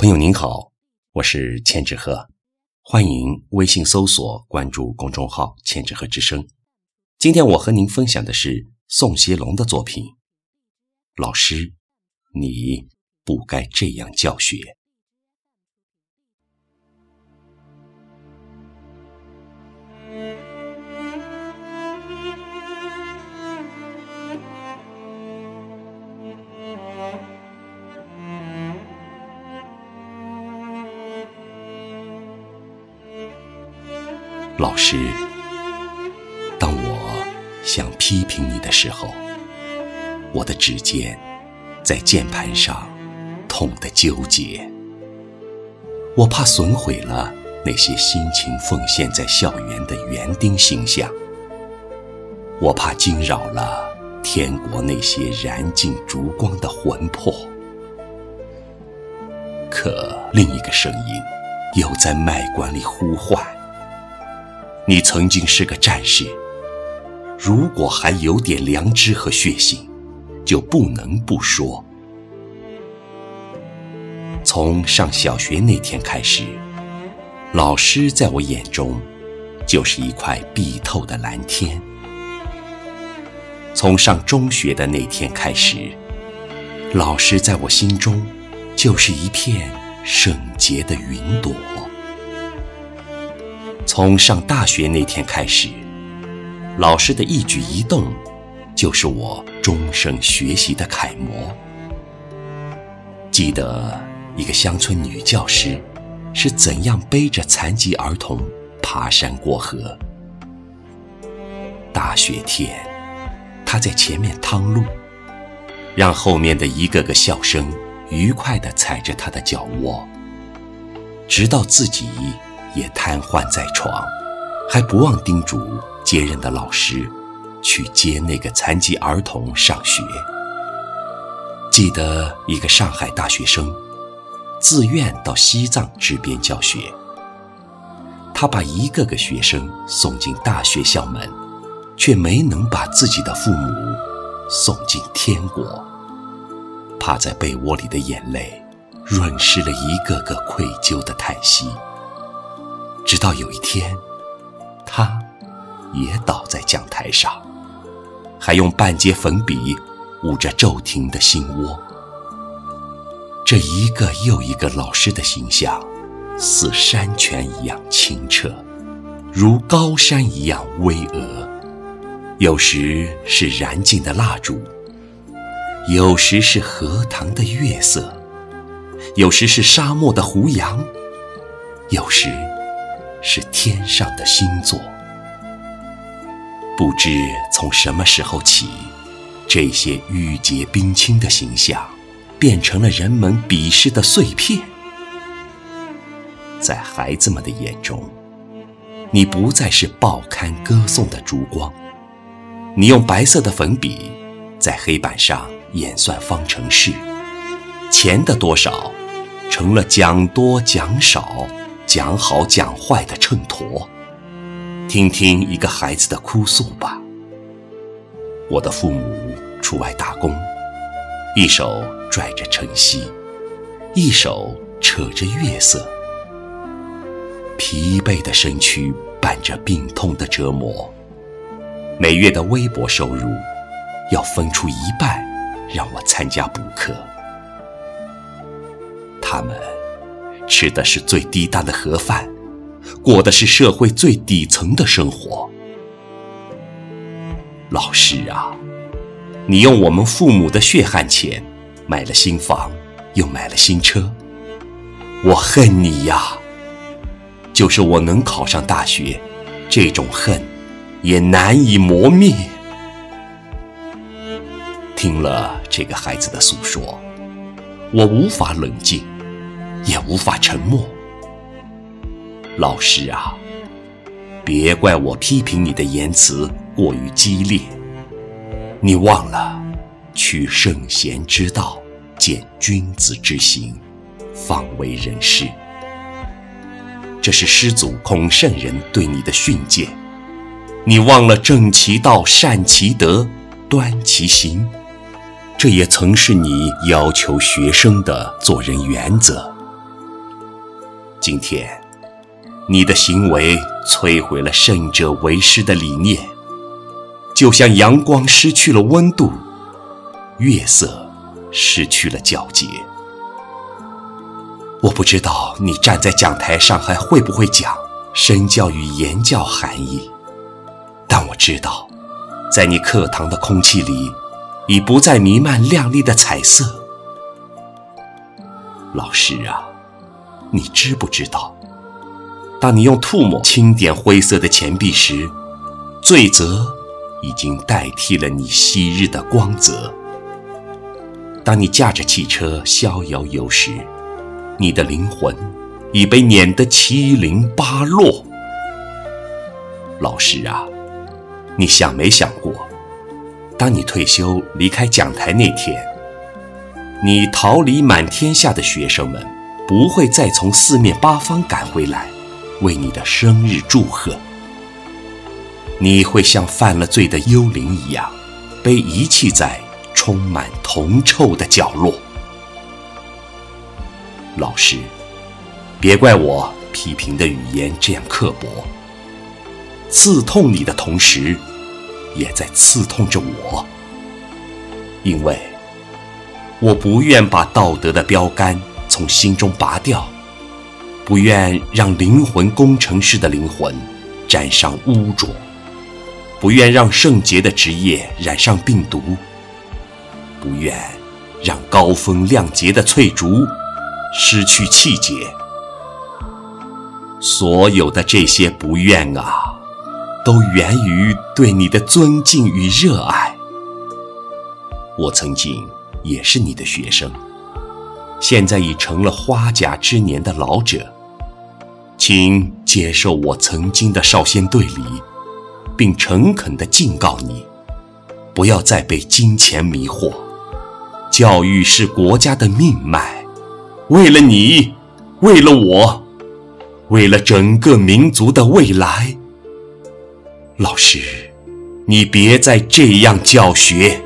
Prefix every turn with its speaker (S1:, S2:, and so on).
S1: 朋友您好，我是千纸鹤，欢迎微信搜索关注公众号“千纸鹤之声”。今天我和您分享的是宋希龙的作品。老师，你不该这样教学。老师，当我想批评你的时候，我的指尖在键盘上痛得纠结。我怕损毁了那些辛勤奉献在校园的园丁形象，我怕惊扰了天国那些燃尽烛光的魂魄。可另一个声音又在脉管里呼唤。你曾经是个战士，如果还有点良知和血性，就不能不说。从上小学那天开始，老师在我眼中就是一块碧透的蓝天；从上中学的那天开始，老师在我心中就是一片圣洁的云朵。从上大学那天开始，老师的一举一动，就是我终生学习的楷模。记得一个乡村女教师是怎样背着残疾儿童爬山过河。大雪天，她在前面趟路，让后面的一个个笑声愉快地踩着她的脚窝，直到自己。也瘫痪在床，还不忘叮嘱接任的老师，去接那个残疾儿童上学。记得一个上海大学生，自愿到西藏支边教学。他把一个个学生送进大学校门，却没能把自己的父母送进天国。趴在被窝里的眼泪，润湿了一个个愧疚的叹息。直到有一天，他也倒在讲台上，还用半截粉笔捂着骤停的心窝。这一个又一个老师的形象，似山泉一样清澈，如高山一样巍峨。有时是燃尽的蜡烛，有时是荷塘的月色，有时是沙漠的胡杨，有时。是天上的星座，不知从什么时候起，这些玉洁冰清的形象，变成了人们鄙视的碎片。在孩子们的眼中，你不再是报刊歌颂的烛光，你用白色的粉笔在黑板上演算方程式，钱的多少成了讲多讲少。讲好讲坏的秤砣，听听一个孩子的哭诉吧。我的父母出外打工，一手拽着晨曦，一手扯着月色，疲惫的身躯伴着病痛的折磨，每月的微薄收入要分出一半让我参加补课，他们。吃的是最低档的盒饭，过的是社会最底层的生活。老师啊，你用我们父母的血汗钱买了新房，又买了新车，我恨你呀！就是我能考上大学，这种恨也难以磨灭。听了这个孩子的诉说，我无法冷静。也无法沉默。老师啊，别怪我批评你的言辞过于激烈。你忘了，取圣贤之道，见君子之行，方为人师。这是师祖孔圣人对你的训诫。你忘了正其道，善其德，端其行。这也曾是你要求学生的做人原则。今天，你的行为摧毁了胜者为师的理念，就像阳光失去了温度，月色失去了皎洁。我不知道你站在讲台上还会不会讲身教与言教含义，但我知道，在你课堂的空气里，已不再弥漫亮丽的彩色。老师啊，你知不知道，当你用唾沫轻点灰色的钱币时，罪责已经代替了你昔日的光泽。当你驾着汽车逍遥游时，你的灵魂已被碾得七零八落。老师啊，你想没想过，当你退休离开讲台那天，你桃李满天下的学生们不会再从四面八方赶回来为你的生日祝贺，你会像犯了罪的幽灵一样，被遗弃在充满铜臭的角落。老师，别怪我批评的语言这样刻薄，刺痛你的同时，也在刺痛着我，因为我不愿把道德的标杆从心中拔掉，不愿让灵魂工程师的灵魂沾上污浊，不愿让圣洁的职业染上病毒，不愿让高风亮节的翠竹。失去气节，所有的这些不愿啊，都源于对你的尊敬与热爱。我曾经也是你的学生，现在已成了花甲之年的老者，请接受我曾经的少先队礼，并诚恳地敬告你，不要再被金钱迷惑。教育是国家的命脉。为了你，为了我，为了整个民族的未来，老师，你别再这样教学。